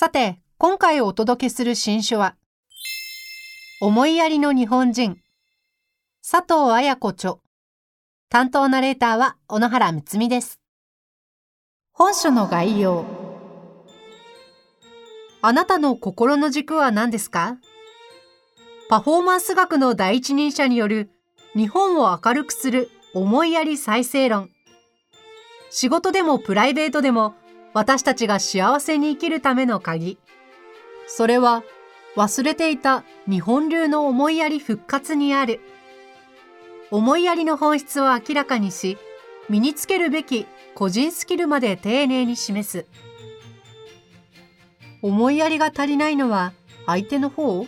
さて今回お届けする新書は思いやりの日本人佐藤綾子著。担当ナレーターは小野原睦美です。本書の概要。あなたの心の軸は何ですか？パフォーマンス学の第一人者による日本を明るくする思いやり再生論。仕事でもプライベートでも私たちが幸せに生きるための鍵。それは忘れていた日本流の思いやり復活にある。思いやりの本質を明らかにし、身につけるべき個人スキルまで丁寧に示す。思いやりが足りないのは相手の方？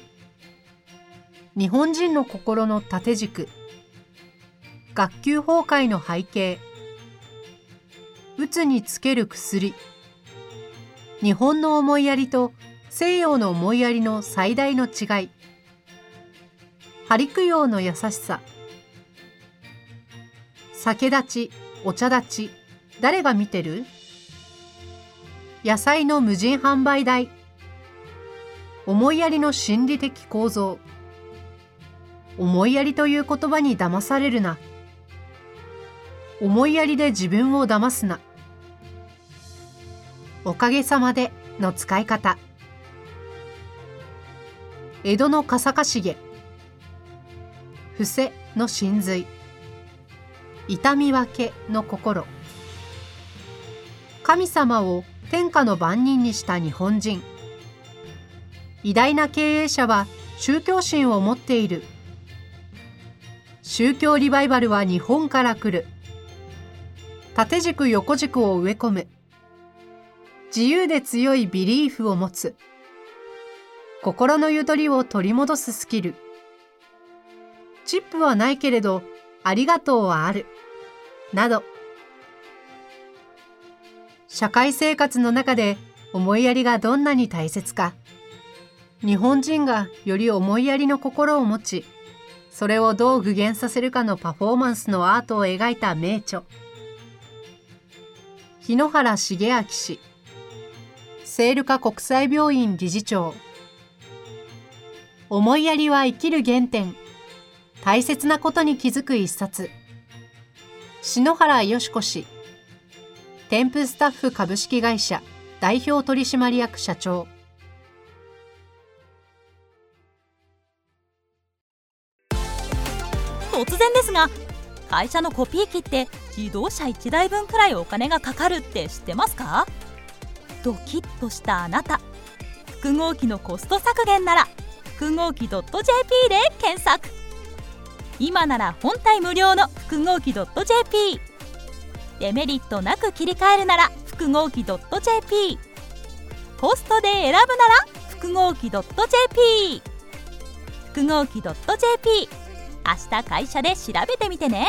日本人の心の縦軸。学級崩壊の背景。うつにつける薬。日本の思いやりと西洋の思いやりの最大の違い。針供養の優しさ。酒立ち、お茶立ち、誰が見てる？野菜の無人販売台。思いやりの心理的構造。思いやりという言葉に騙されるな。思いやりで自分を騙すな。おかげさまでの使い方。江戸の笠かしげ伏せの真髄。痛み分けの心。神様を天下の番人にした日本人。偉大な経営者は宗教心を持っている。宗教リバイバルは日本から来る。縦軸横軸を植え込む。自由で強いビリーフを持つ。心のゆとりを取り戻すスキル。チップはないけれどありがとうはある。など。社会生活の中で思いやりがどんなに大切か。日本人がより思いやりの心を持ちそれをどう具現させるかのパフォーマンスのアートを描いた名著。日野原重明氏。聖ルカ国際病院理事長。思いやりは生きる原点。大切なことに気づく一冊。篠原よし子氏。添付スタッフ株式会社。代表取締役社長。突然ですが会社のコピー機って自動車1台分くらいお金がかかるって知ってますか？ドキッとしたあなた。複合機のコスト削減なら複合機 .jp で検索。今なら本体無料の複合機 .jp デメリットなく切り替えるなら複合機 .jp コストで選ぶなら複合機 .jp 複合機 .jp 明日会社で調べてみてね。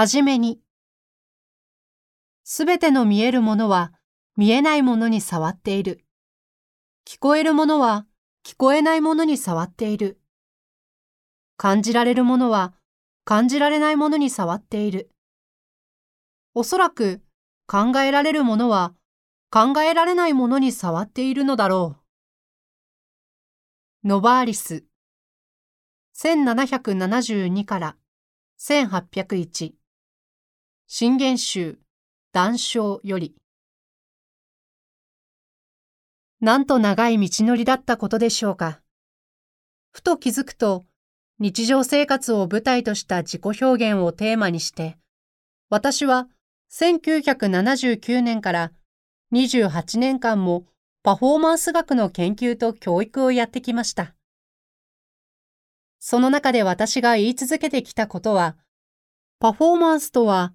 はじめに。すべての見えるものは見えないものに触っている。聞こえるものは聞こえないものに触っている。感じられるものは感じられないものに触っている。おそらく考えられるものは考えられないものに触っているのだろう。ノバーリス1772から1801信玄集談笑よりなんと長い道のりだったことでしょうか。ふと気づくと、日常生活を舞台とした自己表現をテーマにして、私は1979年から28年間もパフォーマンス学の研究と教育をやってきました。その中で私が言い続けてきたことは、パフォーマンスとは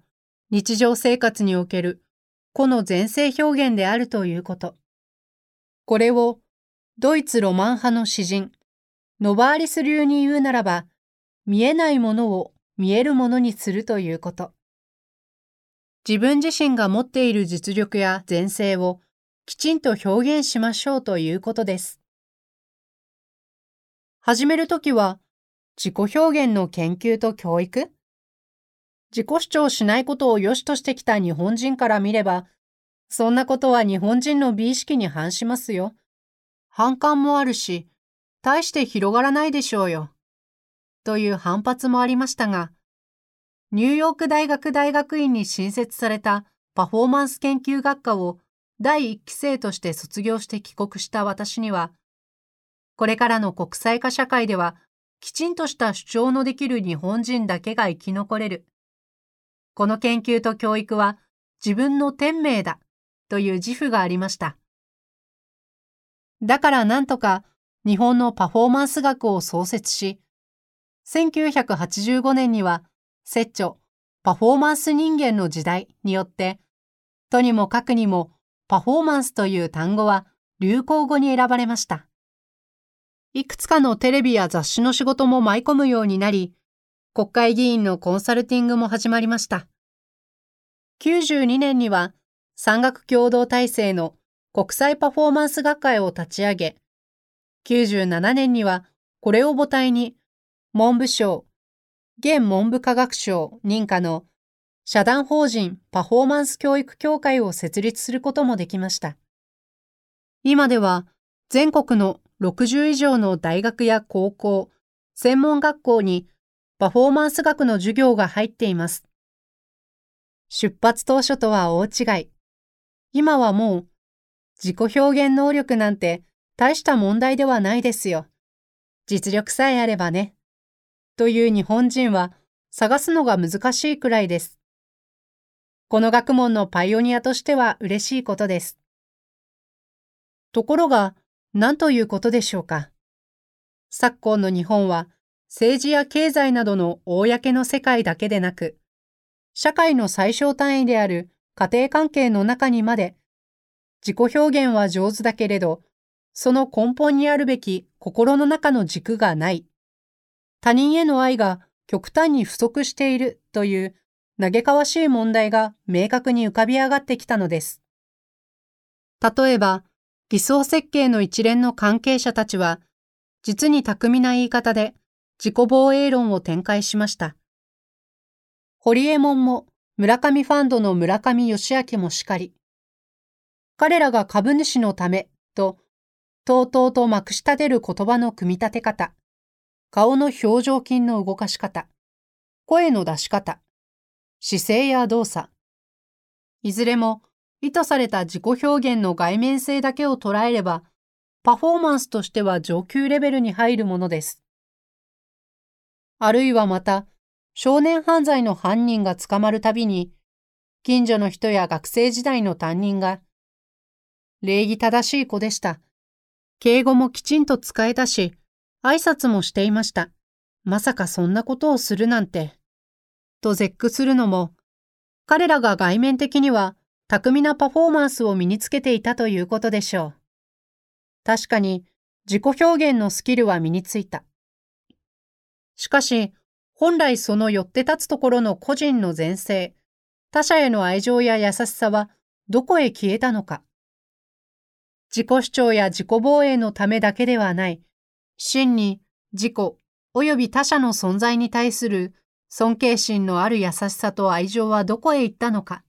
日常生活における個の前世表現であるということ。これをドイツロマン派の詩人、ノバーリス流に言うならば、見えないものを見えるものにするということ。自分自身が持っている実力や前世をきちんと表現しましょうということです。始めるときは自己表現の研究と教育自己主張しないことを良しとしてきた日本人から見れば、そんなことは日本人の美意識に反しますよ。反感もあるし、大して広がらないでしょうよ。という反発もありましたが、ニューヨーク大学大学院に新設されたパフォーマンス研究学科を第一期生として卒業して帰国した私には、これからの国際化社会ではきちんとした主張のできる日本人だけが生き残れる。この研究と教育は自分の天命だという自負がありました。だからなんとか日本のパフォーマンス学を創設し、1985年には、摂著、パフォーマンス人間の時代によって、とにもかくにもパフォーマンスという単語は流行語に選ばれました。いくつかのテレビや雑誌の仕事も舞い込むようになり、国会議員のコンサルティングも始まりました。92年には産学共同体制の国際パフォーマンス学会を立ち上げ、97年にはこれを母体に文部省、現文部科学省認可の社団法人パフォーマンス教育協会を設立することもできました。今では全国の60以上の大学や高校、専門学校にパフォーマンス学の授業が入っています。出発当初とは大違い。今はもう自己表現能力なんて大した問題ではないですよ。実力さえあればね。という日本人は探すのが難しいくらいです。この学問のパイオニアとしては嬉しいことです。ところが、何ということでしょうか。昨今の日本は政治や経済などの公の世界だけでなく、社会の最小単位である家庭関係の中にまで自己表現は上手だけれど、その根本にあるべき心の中の軸がない。他人への愛が極端に不足しているという嘆かわしい問題が明確に浮かび上がってきたのです。例えば、偽装設計の一連の関係者たちは、実に巧みな言い方で自己防衛論を展開しました。ホリエモンも村上ファンドの村上義明もしかり、彼らが株主のためと、とうとうとまくし立てる言葉の組み立て方、顔の表情筋の動かし方、声の出し方、姿勢や動作、いずれも意図された自己表現の外面性だけを捉えれば、パフォーマンスとしては上級レベルに入るものです。あるいはまた、少年犯罪の犯人が捕まるたびに、近所の人や学生時代の担任が、礼儀正しい子でした。敬語もきちんと使えたし、挨拶もしていました。まさかそんなことをするなんて。と絶句するのも、彼らが外面的には巧みなパフォーマンスを身につけていたということでしょう。確かに自己表現のスキルは身についた。しかし、本来その寄って立つところの個人の前世、他者への愛情や優しさはどこへ消えたのか。自己主張や自己防衛のためだけではない、真に自己及び他者の存在に対する尊敬心のある優しさと愛情はどこへ行ったのか。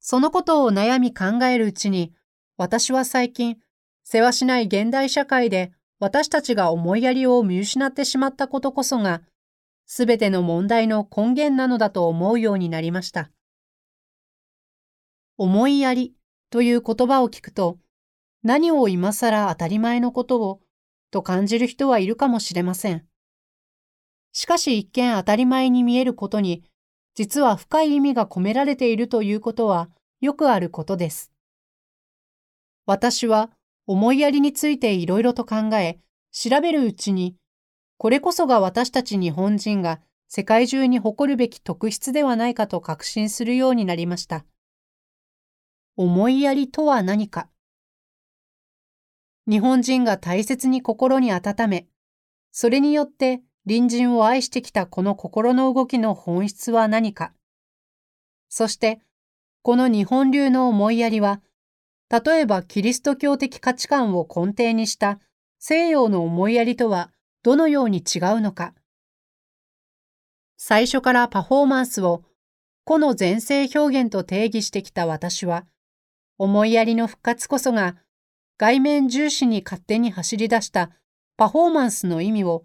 そのことを悩み考えるうちに、私は最近、世話しない現代社会で私たちが思いやりを見失ってしまったことこそが、すべての問題の根源なのだと思うようになりました。思いやりという言葉を聞くと、何を今更当たり前のことをと感じる人はいるかもしれません。しかし一見当たり前に見えることに、実は深い意味が込められているということはよくあることです。私は思いやりについていろいろと考え、調べるうちに、これこそが私たち日本人が世界中に誇るべき特質ではないかと確信するようになりました。思いやりとは何か日本人が大切に心に温め、それによって隣人を愛してきたこの心の動きの本質は何か。そして、この日本流の思いやりは、例えばキリスト教的価値観を根底にした西洋の思いやりとはどのように違うのか。最初からパフォーマンスを個の前世表現と定義してきた私は、思いやりの復活こそが外面重視に勝手に走り出したパフォーマンスの意味を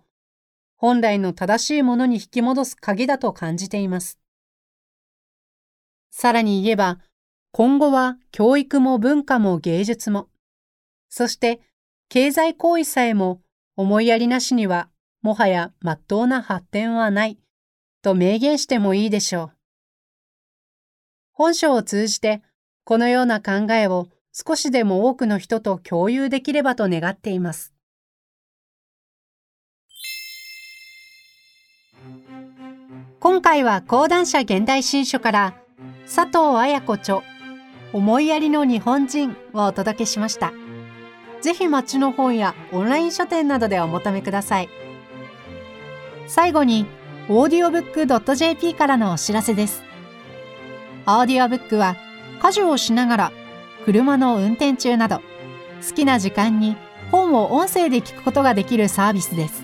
本来の正しいものに引き戻す鍵だと感じています。さらに言えば、今後は教育も文化も芸術も、そして経済行為さえも思いやりなしにはもはや真っ当な発展はないと明言してもいいでしょう。本書を通じてこのような考えを少しでも多くの人と共有できればと願っています。今回は講談社現代新書から佐藤綾子著思いやりの日本人をお届けしました。ぜひ街の本やオンライン書店などでお求めください。最後に、オーディオブック .jp からのお知らせです。オーディオブックは家事をしながら、車の運転中など、好きな時間に本を音声で聞くことができるサービスです。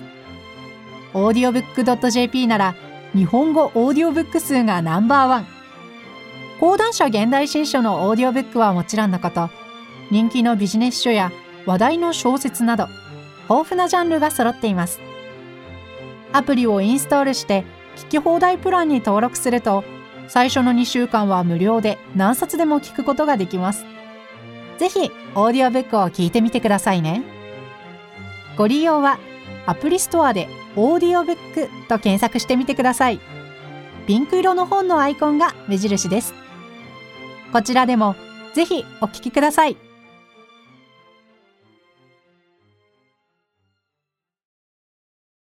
audiobook.jp なら、日本語オーディオブック数がナンバーワン。講談社現代新書のオーディオブックはもちろんのこと、人気のビジネス書や話題の小説など、豊富なジャンルが揃っています。アプリをインストールして聞き放題プランに登録すると、最初の2週間は無料で何冊でも聞くことができます。ぜひ、オーディオブックを聞いてみてくださいね。ご利用は、アプリストアでオーディオブックと検索してみてください。ピンク色の本のアイコンが目印です。こちらでもぜひお聞きください。